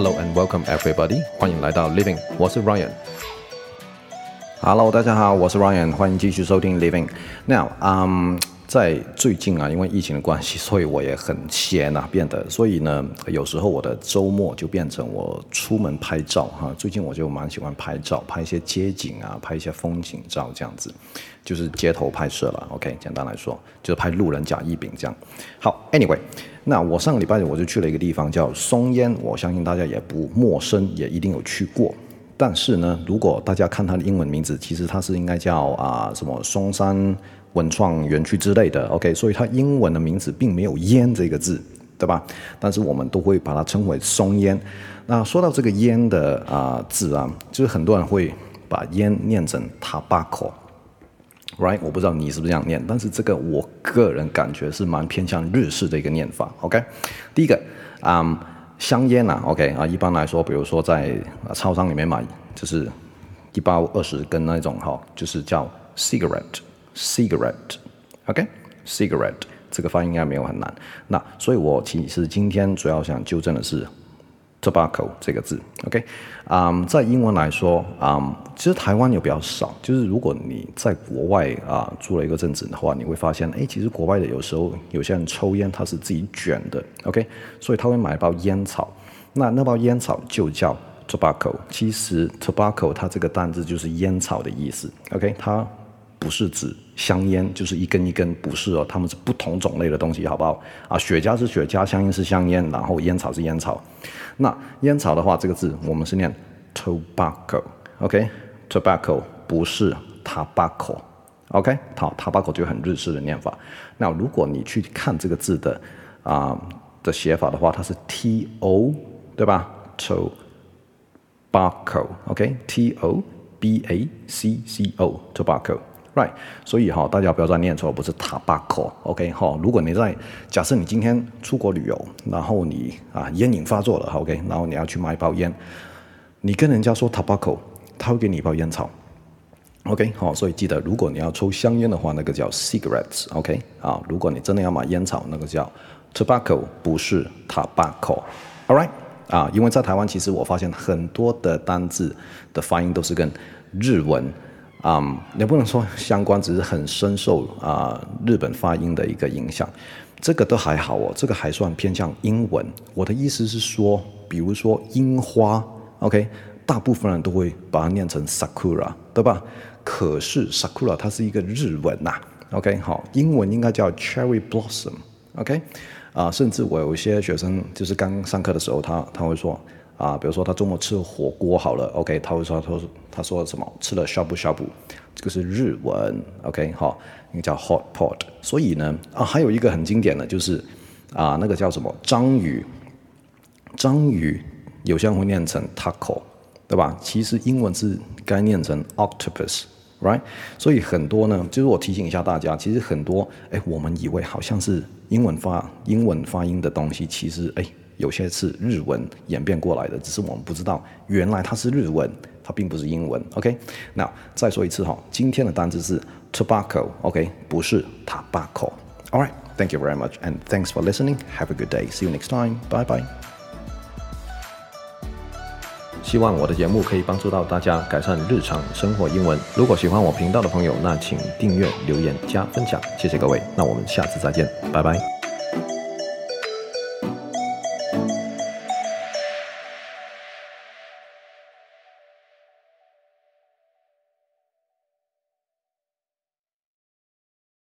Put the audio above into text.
Hello and welcome everybody，欢迎来到 Living，我是 Ryan。Hello，大家好，我是 Ryan，欢迎继续收听 Living。Now，嗯、在最近啊，因为疫情的关系，所以我也很闲啊，变得，所以呢，有时候我的周末就变成我出门拍照哈。最近我就蛮喜欢拍照，拍一些街景啊，拍一些风景照这样子，就是街头拍摄了。OK，简单来说，就是拍路人甲乙丙这样。好，Anyway，那我上个礼拜我就去了一个地方叫松烟，我相信大家也不陌生，也一定有去过。但是呢，如果大家看它的英文名字，其实它是应该叫啊什么松山。文创园区之类的，OK，所以它英文的名字并没有“烟”这个字，对吧？但是我们都会把它称为松烟。那说到这个“烟”的啊、字啊，就是很多人会把“烟”念成 “tabaco” Right，我不知道你是不是这样念，但是这个我个人感觉是蛮偏向日式的一个念法。OK，第一个啊、香烟啊，OK 啊，一般来说，比如说在啊超商里面买，就是一包二十根那种哈，就是叫 cigarette。Cigarette，OK，Cigarette，、这个发音应该没有很难。那所以，我其实今天主要想纠正的是 tobacco 这个字，OK，啊、在英文来说，啊、其实台湾有比较少。就是如果你在国外啊住了一个阵子的话，你会发现，哎，其实国外的有时候有些人抽烟，他是自己卷的，OK，所以他会买一包烟草，那那包烟草就叫 tobacco。其实 tobacco 它这个单字就是烟草的意思，OK，它。不是指香烟，就是一根一根，不是哦，它们是不同种类的东西，好不好？啊，雪茄是雪茄，香烟是香烟，然后烟草是烟草。那烟草的话，这个字我们是念 tobacco，OK？Tobacco 不是 tobacco，OK？好，tobacco 就很日式的念法。那如果你去看这个字的啊、的写法的话，它是 T O，对吧？Tobacco，OK？T O B A C C O，tobacco。Right，所以哈，大家不要再念错，不是 tobacco，OK 哈。如果你在假设你今天出国旅游，然后你啊烟瘾发作了，OK，然后你要去买包烟，你跟人家说 tobacco，他会给你一包烟草，OK 好。所以记得，如果你要抽香烟的话，那个叫 cigarettes，OK 啊。如果你真的要买烟草，那个叫 tobacco，不是 tobacco，All right 啊。因为在台湾，其实我发现很多的单字的发音都是跟日文。啊、也不能说相关，只是很深受啊、日本发音的一个影响。这个都还好哦，这个还算偏向英文。我的意思是说，比如说樱花，OK，大部分人都会把它念成 sakura，对吧？可是 sakura 它是一个日文呐、啊，OK，好，英文应该叫 cherry blossom，OK，、啊，甚至我有一些学生就是刚上课的时候，他他会说。啊，比如说他周末吃火锅好了，OK，他会说他说他说什么吃了 shabu shabu，这个是日文，OK，好，那个叫 hot pot。所以呢，啊，还有一个很经典的就是啊，那个叫什么章鱼，章鱼有些人会念成 taco，对吧？其实英文是该念成 octopus，right？所以很多呢，就是我提醒一下大家，其实很多哎，我们以为好像是英文发英文发音的东西，其实哎。有些是日文演变过来的，只是我们不知道原来它是日文，它并不是英文。OK，那再说一次哈，今天的单词是 tobacco。OK，不是 tobacco。All right，thank you very much，and thanks for listening。Have a good day。See you next time。Bye bye。希望我的节目可以帮助到大家改善日常生活英文。如果喜欢我频道的朋友，那请订阅、留言、加分享，谢谢各位。那我们下次再见，拜拜。